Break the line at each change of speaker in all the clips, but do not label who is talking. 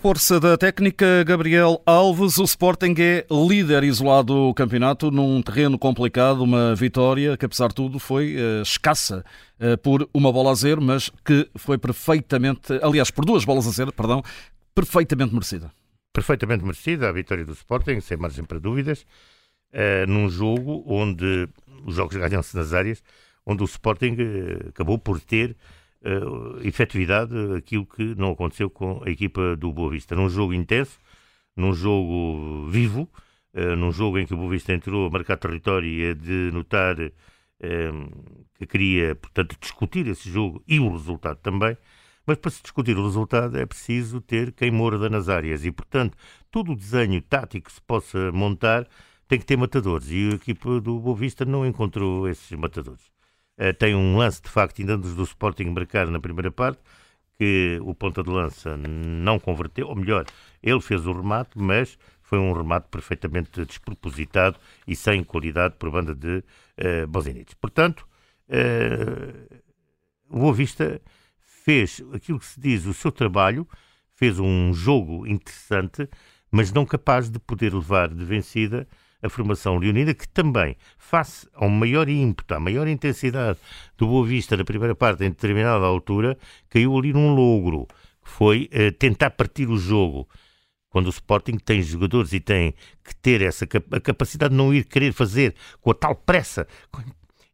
Força da técnica, Gabriel Alves. O Sporting é líder isolado do campeonato num terreno complicado. Uma vitória que, apesar de tudo, foi uh, escassa uh, por uma bola a zero, mas que foi perfeitamente, aliás, por duas bolas a zero, perdão, perfeitamente merecida.
Perfeitamente merecida a vitória do Sporting, sem margem para dúvidas, uh, num jogo onde os jogos ganham-se nas áreas, onde o Sporting acabou por ter uh, efetividade aquilo que não aconteceu com a equipa do Boa Vista. Num jogo intenso, num jogo vivo, uh, num jogo em que o Boa Vista entrou a marcar território e a denotar uh, que queria, portanto, discutir esse jogo e o resultado também. Mas para se discutir o resultado é preciso ter quem morda nas áreas e, portanto, todo o desenho tático que se possa montar tem que ter matadores e a equipa do Boa Vista não encontrou esses matadores. Uh, tem um lance, de facto, ainda do Sporting marcar na primeira parte, que o ponta de lança não converteu, ou melhor, ele fez o remate, mas foi um remate perfeitamente despropositado e sem qualidade por banda de uh. Portanto, uh, o Boa Vista fez aquilo que se diz o seu trabalho, fez um jogo interessante, mas não capaz de poder levar de vencida a formação leonina, que também, face ao maior ímpeto, à maior intensidade do Boa Vista na primeira parte, em determinada altura, caiu ali num logro, que foi uh, tentar partir o jogo. Quando o Sporting tem jogadores e tem que ter essa a capacidade de não ir querer fazer com a tal pressa.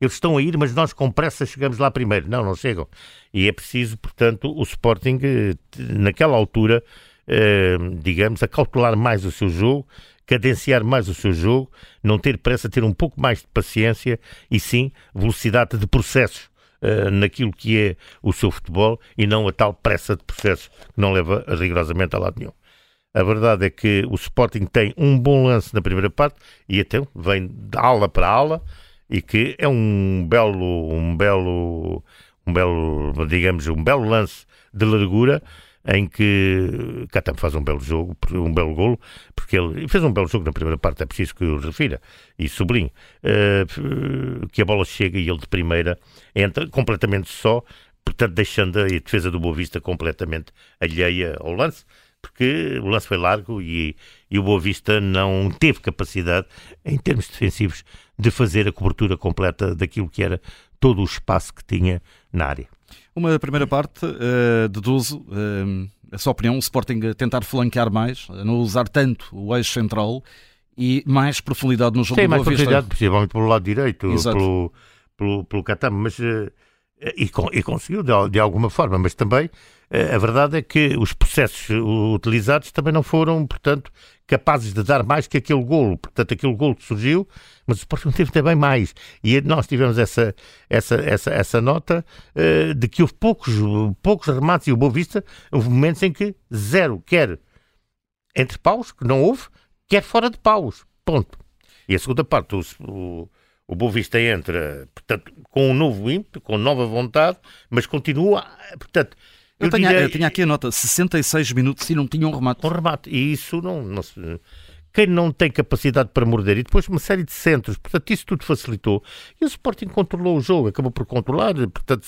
Eles estão a ir, mas nós com pressa chegamos lá primeiro. Não, não chegam. E é preciso, portanto, o Sporting, eh, naquela altura, eh, digamos, acautelar mais o seu jogo cadenciar mais o seu jogo, não ter pressa, ter um pouco mais de paciência e sim velocidade de processos uh, naquilo que é o seu futebol e não a tal pressa de processos que não leva rigorosamente a lado nenhum. A verdade é que o Sporting tem um bom lance na primeira parte e até vem de ala para ala e que é um belo, um belo, um belo, digamos, um belo lance de largura em que Catam faz um belo jogo, um belo golo, porque ele fez um belo jogo na primeira parte, é preciso que o refira e sublinhe, uh, que a bola chega e ele de primeira entra completamente só, portanto deixando a defesa do Boa Vista completamente alheia ao lance, porque o lance foi largo e, e o Boa Vista não teve capacidade, em termos defensivos, de fazer a cobertura completa daquilo que era todo o espaço que tinha na área.
Uma primeira parte, uh, deduzo, uh, a sua opinião, o Sporting tentar flanquear mais, não usar tanto o eixo central e mais profundidade no jogo
Tem mais profundidade, possivelmente pelo lado direito, Exato. pelo, pelo, pelo Catamo, mas uh, e, e, conseguiu de, de, alguma forma, mas também a verdade é que os processos utilizados também não foram, portanto, capazes de dar mais que aquele golo. Portanto, aquele golo surgiu, mas o Sporting teve também mais. E nós tivemos essa, essa, essa, essa nota uh, de que houve poucos, poucos remates e o Boa Vista, houve momentos em que zero, quer entre paus, que não houve, quer fora de paus. Ponto. E a segunda parte, o, o, o Boa Vista entra, portanto, com um novo ímpeto, com nova vontade, mas continua, portanto,
eu, eu, tinha, eu tinha aqui a nota, 66 minutos e não tinha um remate.
Um remate, e isso não, não se quem não tem capacidade para morder, e depois uma série de centros, portanto, isso tudo facilitou. E o Sporting controlou o jogo, acabou por controlar, portanto,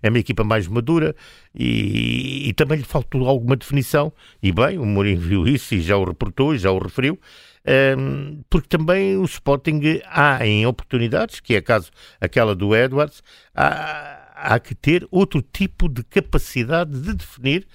é uma equipa mais madura e, e também lhe faltou alguma definição. E bem, o Mourinho viu isso e já o reportou e já o referiu. Um, porque também o Sporting há em oportunidades, que é caso aquela do Edwards, há, há que ter outro tipo de capacidade de definir,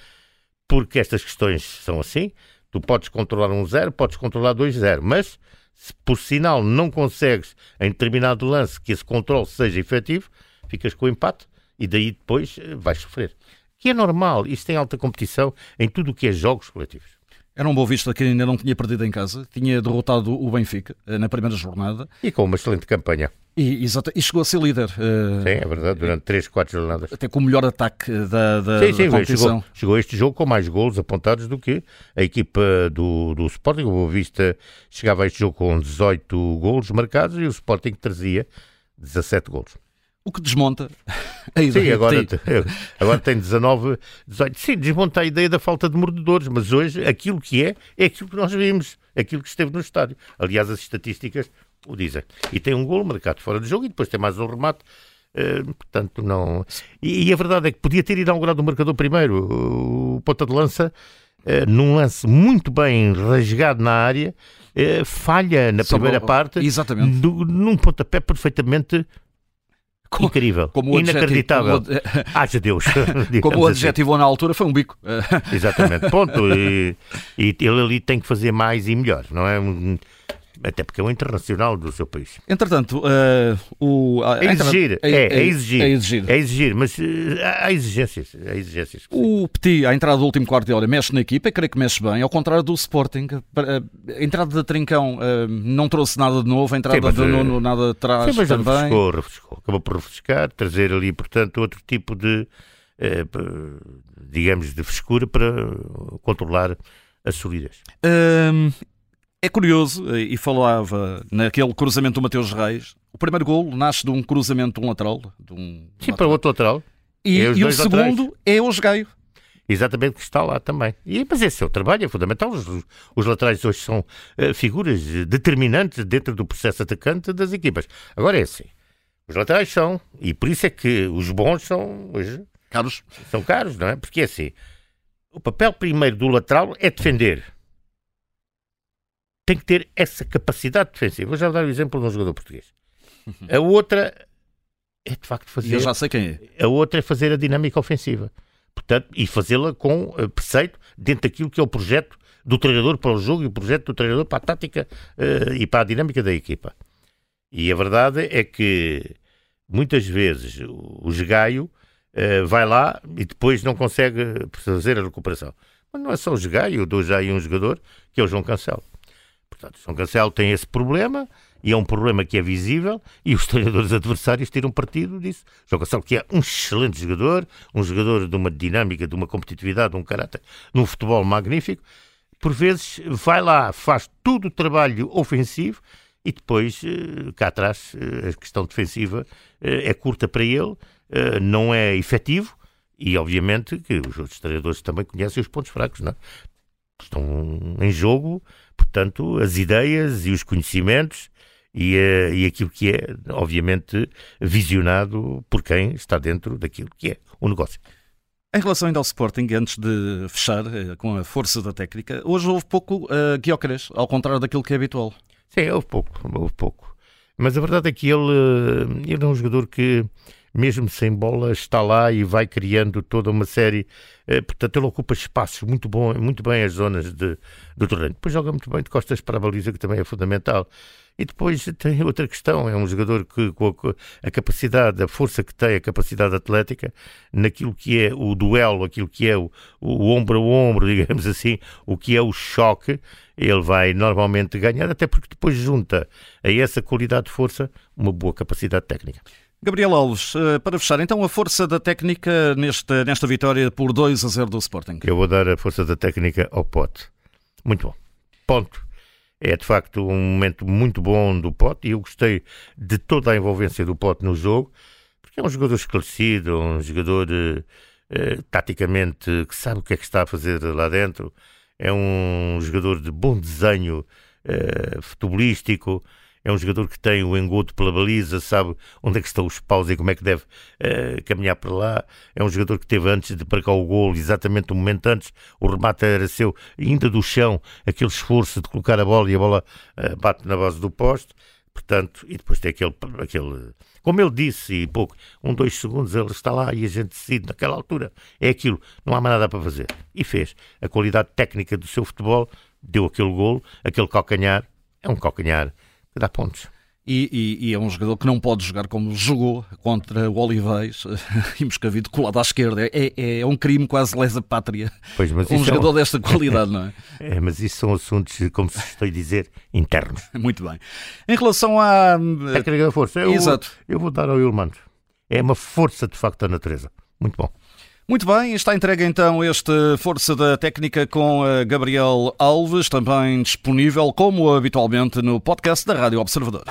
porque estas questões são assim. Tu podes controlar um zero, podes controlar dois zero, mas se por sinal não consegues em determinado lance que esse controle seja efetivo, ficas com o empate e daí depois eh, vais sofrer. Que é normal, isto tem alta competição em tudo o que é jogos coletivos.
Era um bom vista que ainda não tinha perdido em casa, tinha derrotado o Benfica eh, na primeira jornada.
E com uma excelente campanha.
E, exato, e chegou a ser líder.
Uh, sim, é verdade, durante 3, 4 jornadas.
Até com o melhor ataque da, da, sim, sim, da competição.
Chegou, chegou este jogo com mais golos apontados do que a equipa do, do Sporting. O Boa Vista chegava a este jogo com 18 golos marcados e o Sporting trazia 17 golos.
O que desmonta
a ideia. Sim, agora, tem... agora tem 19, 18. Sim, desmonta a ideia da falta de mordedores, mas hoje aquilo que é, é aquilo que nós vimos, aquilo que esteve no estádio. Aliás, as estatísticas o dizem. E tem um gol marcado fora de jogo e depois tem mais um remate. Uh, portanto, não. E, e, a verdade é que podia ter inaugurado o marcador primeiro. O ponta de lança uh, num lance muito bem rasgado na área, uh, falha na Só primeira parte,
exatamente.
Do, num pontapé perfeitamente como, incrível, como inacreditável. Como, Haja Deus.
Como o adjetivo assim. na altura foi um bico.
Exatamente, ponto. E, e, ele ali tem que fazer mais e melhor, não é? Até porque é um internacional do seu país.
Entretanto, uh, o,
a, é exigir, é, é, é, exigir, é exigir, é exigir, mas uh, há exigências, há exigências.
O Petit, à entrada do último quarto de hora, mexe na equipa, e creio que mexe bem, ao contrário do Sporting. A entrada de Trincão uh, não trouxe nada de novo, a entrada sim, de Nuno nada traz sim, mas também.
Refrescou, refrescou, acabou por refrescar, trazer ali, portanto, outro tipo de, digamos, de frescura para controlar a solidez.
É curioso, eh, e falava naquele cruzamento do Mateus Reis, o primeiro gol nasce de um cruzamento de um lateral. De um
Sim, lateral. para o outro lateral.
E, é e o segundo laterais. é o Gaio.
Exatamente, que está lá também. E, mas esse é o trabalho, é fundamental. Os, os laterais hoje são uh, figuras determinantes dentro do processo atacante das equipas. Agora é assim, os laterais são, e por isso é que os bons são hoje...
Caros.
São caros, não é? Porque é assim, o papel primeiro do lateral é defender tem que ter essa capacidade defensiva. Vou já dar o exemplo de um jogador português. A outra é de facto fazer.
Eu já sei quem é.
A outra é fazer a dinâmica ofensiva. Portanto, e fazê-la com uh, preceito dentro daquilo que é o projeto do treinador para o jogo e o projeto do treinador para a tática uh, e para a dinâmica da equipa. E a verdade é que muitas vezes o Gaio uh, vai lá e depois não consegue fazer a recuperação. Mas não é só o Gaio, eu dou já aí um jogador que é o João Cancelo. Portanto, São Cancelo tem esse problema e é um problema que é visível e os treinadores adversários tiram partido disso. João Cancelo, que é um excelente jogador, um jogador de uma dinâmica, de uma competitividade, de um caráter, num futebol magnífico, por vezes vai lá, faz todo o trabalho ofensivo e depois, eh, cá atrás, eh, a questão defensiva eh, é curta para ele, não é efetivo e, obviamente, que os outros treinadores também conhecem os pontos fracos, não é? Estão em jogo portanto, as ideias e os conhecimentos e, uh, e aquilo que é, obviamente, visionado por quem está dentro daquilo que é o negócio.
Em relação ainda ao Sporting, antes de fechar uh, com a força da técnica, hoje houve pouco uh, Guiócares, ao contrário daquilo que é habitual.
Sim, houve pouco, houve pouco. Mas a verdade é que ele, ele é um jogador que mesmo sem bola, está lá e vai criando toda uma série. Eh, portanto, ele ocupa espaços muito, bom, muito bem as zonas de, do terreno. Depois joga muito bem de costas para a baliza, que também é fundamental. E depois tem outra questão: é um jogador que, com a, a, capacidade, a força que tem, a capacidade atlética, naquilo que é o duelo, aquilo que é o, o ombro a ombro, digamos assim, o que é o choque, ele vai normalmente ganhar, até porque depois junta a essa qualidade de força uma boa capacidade técnica.
Gabriel Alves, eh, para fechar, então a força da técnica nesta, nesta vitória por 2 a 0 do Sporting.
Eu vou dar a força da técnica ao Pote. Muito bom. Ponto. É de facto um momento muito bom do Pote e eu gostei de toda a envolvência do Pote no jogo, porque é um jogador esclarecido, um jogador eh, eh, taticamente que sabe o que é que está a fazer lá dentro, é um jogador de bom desenho eh, futebolístico é um jogador que tem o engodo pela baliza, sabe onde é que estão os paus e como é que deve uh, caminhar para lá. É um jogador que teve antes de marcar o gol, exatamente um momento antes, o remate era seu, ainda do chão, aquele esforço de colocar a bola e a bola uh, bate na base do poste. Portanto, e depois tem aquele, aquele, como ele disse, e pouco, um, dois segundos, ele está lá e a gente decide naquela altura. É aquilo, não há mais nada para fazer. E fez. A qualidade técnica do seu futebol deu aquele golo, aquele calcanhar, é um calcanhar que dá pontos.
E, e, e, é um jogador que não pode jogar como jogou contra o Oliveiras e Moscavide colado à esquerda. É, é, é um crime quase lesa pátria. Pois, mas um jogador é desta qualidade, não é?
é? Mas isso são assuntos, como se estou a dizer, internos.
Muito bem. Em relação à.
Técnica da força, eu, Exato. eu vou dar ao Ilmano. É uma força de facto da natureza. Muito bom.
Muito bem, está entregue então este Força da Técnica com Gabriel Alves, também disponível, como habitualmente, no podcast da Rádio Observador.